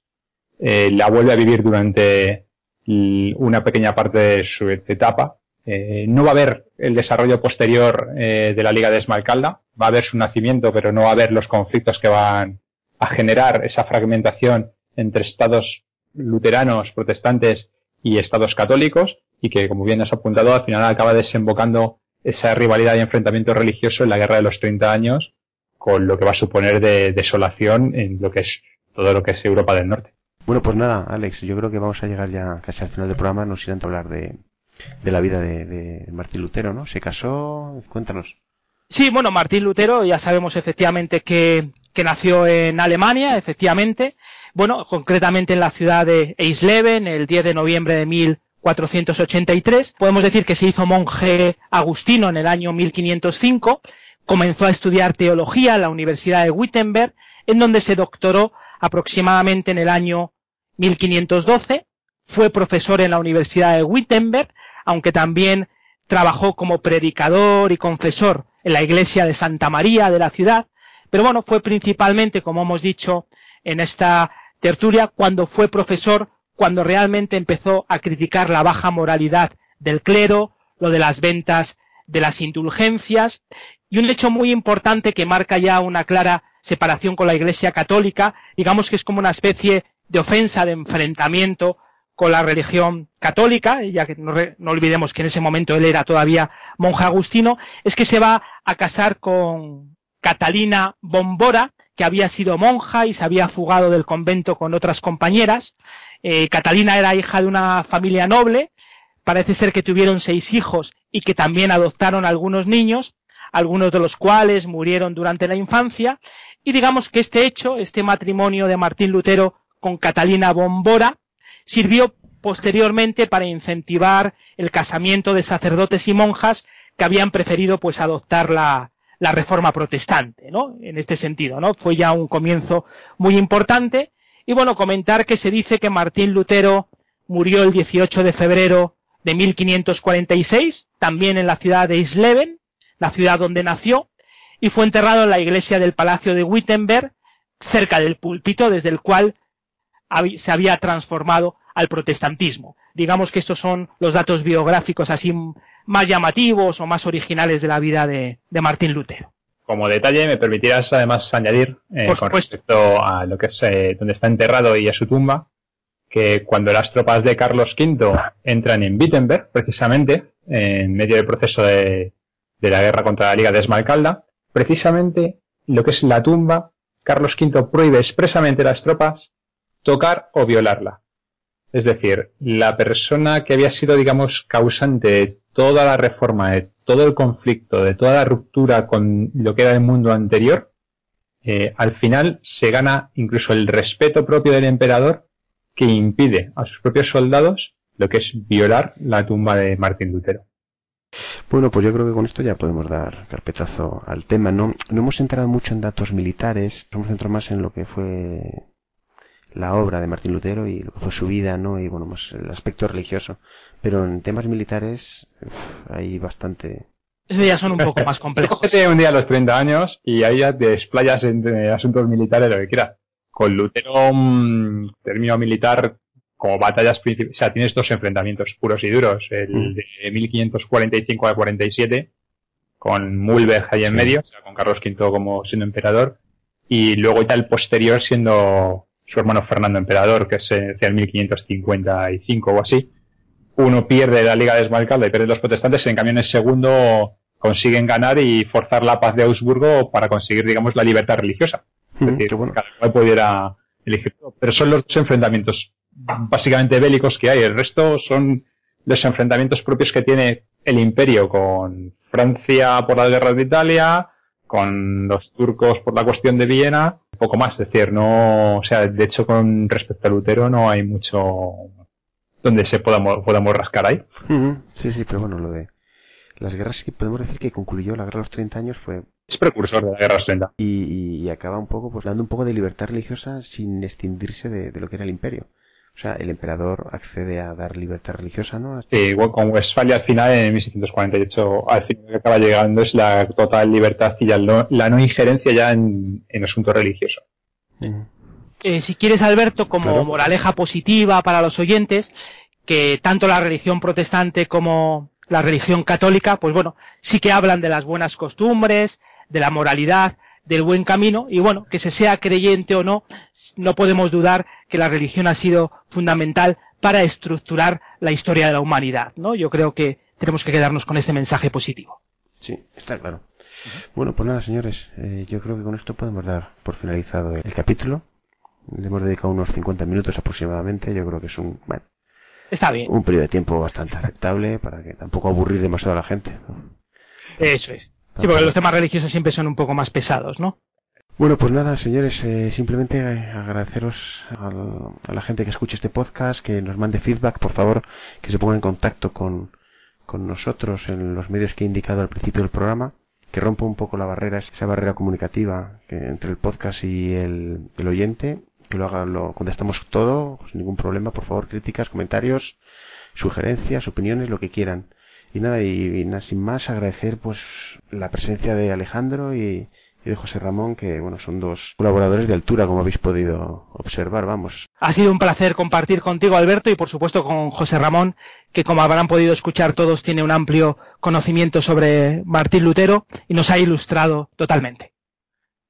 Eh, la vuelve a vivir durante una pequeña parte de su etapa. Eh, no va a haber el desarrollo posterior eh, de la Liga de Esmalcalda, va a haber su nacimiento, pero no va a haber los conflictos que van a generar esa fragmentación entre estados luteranos, protestantes y estados católicos, y que, como bien has apuntado, al final acaba desembocando esa rivalidad y enfrentamiento religioso en la Guerra de los 30 años, con lo que va a suponer de desolación en lo que es todo lo que es Europa del Norte. Bueno, pues nada, Alex, yo creo que vamos a llegar ya casi al final del programa, nos irán a hablar de, de la vida de, de Martín Lutero, ¿no? Se casó, cuéntanos. Sí, bueno, Martín Lutero ya sabemos efectivamente que, nació en Alemania, efectivamente, bueno, concretamente en la ciudad de Eisleben, el 10 de noviembre de 1483. Podemos decir que se hizo monje agustino en el año 1505, comenzó a estudiar teología en la Universidad de Wittenberg, en donde se doctoró aproximadamente en el año 1512, fue profesor en la Universidad de Wittenberg, aunque también trabajó como predicador y confesor en la iglesia de Santa María de la ciudad, pero bueno, fue principalmente, como hemos dicho en esta tertulia, cuando fue profesor, cuando realmente empezó a criticar la baja moralidad del clero, lo de las ventas de las indulgencias, y un hecho muy importante que marca ya una clara separación con la Iglesia católica, digamos que es como una especie de ofensa, de enfrentamiento con la religión católica, ya que no, no, olvidemos que en ese momento él era todavía monje agustino, es que se va a casar con Catalina Bombora, que había sido monja y se había fugado del convento con otras compañeras. Eh, Catalina era hija de una familia noble, parece ser que tuvieron seis hijos y que también adoptaron algunos niños, algunos de los cuales murieron durante la infancia, y digamos que este hecho, este matrimonio de Martín Lutero con Catalina Bombora, sirvió posteriormente para incentivar el casamiento de sacerdotes y monjas que habían preferido pues adoptar la, reforma protestante, ¿no? En este sentido, ¿no? Fue ya un comienzo muy importante. Y bueno, comentar que se dice que Martín Lutero murió el 18 de febrero de 1546, también en la ciudad de Isleben, la ciudad donde nació, y fue enterrado en la iglesia del Palacio de Wittenberg, cerca del púlpito desde el cual se había transformado al protestantismo. Digamos que estos son los datos biográficos así más llamativos o más originales de la vida de, Martín Lutero. Como detalle, me permitirás además añadir eh, con respecto a lo que es eh, donde está enterrado y a su tumba, que cuando las tropas de Carlos V entran en Wittenberg, precisamente, en medio del proceso de, de la guerra contra la Liga de Esmalcalda, precisamente lo que es la tumba, Carlos V prohíbe expresamente a las tropas tocar o violarla. Es decir, la persona que había sido, digamos, causante de toda la reforma, de todo el conflicto, de toda la ruptura con lo que era el mundo anterior, eh, al final se gana incluso el respeto propio del emperador que impide a sus propios soldados lo que es violar la tumba de Martín Lutero. Bueno, pues yo creo que con esto ya podemos dar carpetazo al tema. No, no hemos entrado mucho en datos militares, hemos centrado más en lo que fue la obra de Martín Lutero y lo que fue su vida, ¿no? Y bueno, pues el aspecto religioso. Pero en temas militares hay bastante... Eso ya son un poco más complejos. un día a los 30 años y ahí ya te desplayas en asuntos militares, lo que quieras. Con Lutero, un término militar, como batallas principales, o sea, tienes dos enfrentamientos puros y duros. El mm. de 1545 a 47, con Mulberg ahí en medio, o sea, con Carlos V como siendo emperador, y luego ya el posterior siendo su hermano Fernando Emperador, que es hacia el 1555 o así. Uno pierde la Liga de Esmalcalda y pierde los protestantes, en cambio en el segundo consiguen ganar y forzar la paz de Augsburgo para conseguir, digamos, la libertad religiosa. es decir, bueno. cada cual pudiera elegir. Pero son los enfrentamientos básicamente bélicos que hay. El resto son los enfrentamientos propios que tiene el imperio con Francia por la guerra de Italia, con los turcos por la cuestión de Viena poco más, es decir, no, o sea, de hecho con respecto a Lutero no hay mucho donde se podamos, podamos rascar ahí. Sí, sí, pero bueno, lo de las guerras que podemos decir que concluyó la guerra de los 30 años fue es precursor de la guerra de los 30 y, y, acaba un poco pues dando un poco de libertad religiosa sin extinguirse de, de, lo que era el imperio o sea el emperador accede a dar libertad religiosa no sí, igual con Westfalia al final en 1648 al final lo que acaba llegando es la total libertad y la no, injerencia ya en, en asunto religioso eh, si quieres Alberto como moraleja positiva para los oyentes que tanto la religión protestante como la religión católica, pues bueno, sí que hablan de las buenas costumbres, de la moralidad, del buen camino y bueno, que se sea creyente o no, no podemos dudar que la religión ha sido fundamental para estructurar la historia de la humanidad, ¿no? Yo creo que tenemos que quedarnos con este mensaje positivo. Sí, está claro. Bueno, pues nada, señores, eh, yo creo que con esto podemos dar por finalizado el, capítulo. Le hemos dedicado unos 50 minutos aproximadamente, yo creo que es un, bueno, Está bien. Un periodo de tiempo bastante aceptable para que tampoco aburrir demasiado a la gente. Eso es. Sí, porque los temas religiosos siempre son un poco más pesados, ¿no? Bueno, pues nada, señores, eh, simplemente eh, agradeceros a la gente que escuche este podcast, que nos mande feedback, por favor, que se ponga en contacto con, con nosotros en los medios que he indicado al principio del programa, que rompa un poco la barrera, esa barrera comunicativa entre el podcast y el, el oyente, que lo haga, lo contestamos todo, sin ningún problema, por favor, críticas, comentarios, sugerencias, opiniones, lo que quieran. Y nada, y, y nada, sin más, agradecer pues la presencia de Alejandro y, y de José Ramón, que bueno, son dos colaboradores de altura, como habéis podido observar, vamos. Ha sido un placer compartir contigo, Alberto, y por supuesto con José Ramón, que como habrán podido escuchar todos, tiene un amplio conocimiento sobre Martín Lutero y nos ha ilustrado totalmente.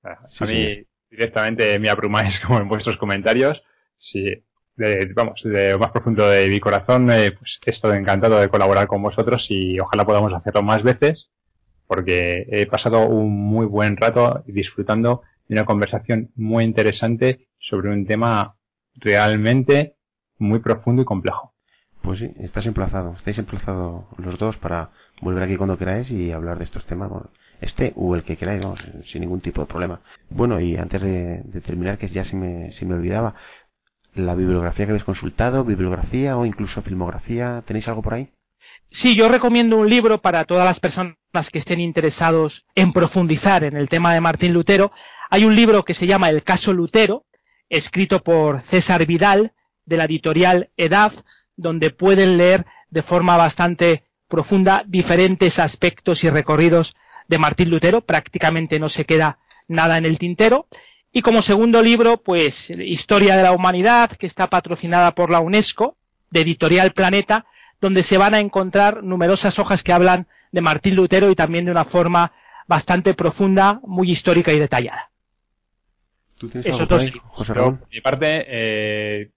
a mí directamente me abrumáis como en vuestros comentarios. Sí, de, vamos, de lo más profundo de mi corazón, eh, pues he estado encantado de colaborar con vosotros y ojalá podamos hacerlo más veces porque he pasado un muy buen rato disfrutando de una conversación muy interesante sobre un tema realmente muy profundo y complejo. Pues sí, estás emplazado, estáis emplazados los dos para volver aquí cuando queráis y hablar de estos temas, este o el que queráis, vamos, sin ningún tipo de problema. Bueno, y antes de, terminar, que ya se me, se me olvidaba, la bibliografía que habéis consultado, bibliografía o incluso filmografía, ¿tenéis algo por ahí? Sí, yo recomiendo un libro para todas las personas que estén interesados en profundizar en el tema de Martín Lutero. Hay un libro que se llama El caso Lutero, escrito por César Vidal, de la editorial EDAF, donde pueden leer de forma bastante profunda diferentes aspectos y recorridos de Martín Lutero. Prácticamente no se queda nada en el tintero. Y como segundo libro, pues Historia de la Humanidad, que está patrocinada por la UNESCO, de Editorial Planeta, donde se van a encontrar numerosas hojas que hablan de Martín Lutero y también de una forma bastante profunda, muy histórica y detallada. ¿Tú tienes Eso algo José Ramón? mi parte, eh,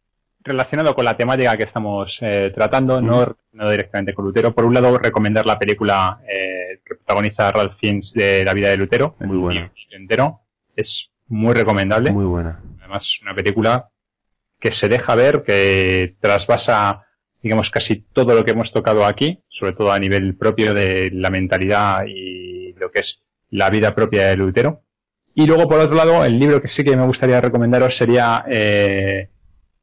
relacionado con la temática que estamos eh, tratando, no, directamente con Lutero. Por un lado, recomendar la película eh, que protagoniza Ralph Fiennes de la vida de Lutero. Muy buena. Entero. Es muy recomendable. Muy buena. Además, una película que se deja ver, que trasvasa digamos, casi todo lo que hemos tocado aquí, sobre todo a nivel propio de la mentalidad y lo que es la vida propia de Lutero. Y luego, por otro lado, el libro que sí que me gustaría recomendaros sería eh,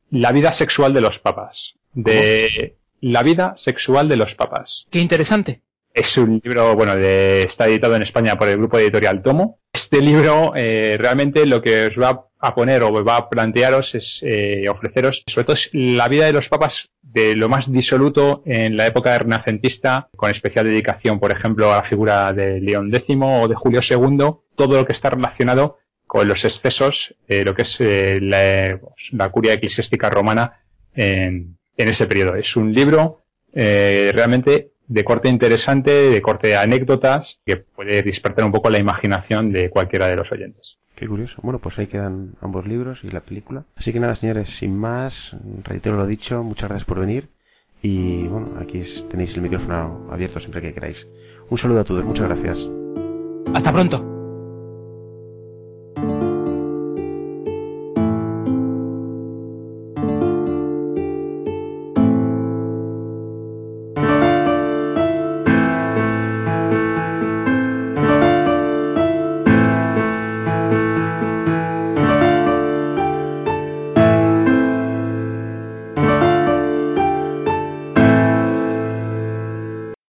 La vida sexual de los papas. De La vida sexual de los papas. Qué interesante. Es un libro, bueno, de, está editado en España por el grupo editorial Tomo. Este libro eh, realmente lo que os va a poner o va a plantearos es eh, ofreceros, sobre todo, la vida de los papas de lo más disoluto en la época renacentista, con especial dedicación, por ejemplo, a la figura de León X o de Julio II, todo lo que está relacionado con los excesos, eh, lo que es eh, la, la, curia eclesiástica romana en, en, ese periodo. Es un libro eh, realmente de corte interesante, de corte de anécdotas, que puede despertar un poco la imaginación de cualquiera de los oyentes. Qué curioso. Bueno, pues ahí quedan ambos libros y la película. Así que nada, señores, sin más, reitero lo dicho, muchas gracias por venir. Y bueno, aquí tenéis el micrófono abierto siempre que queráis. Un saludo a todos, muchas gracias. Hasta pronto.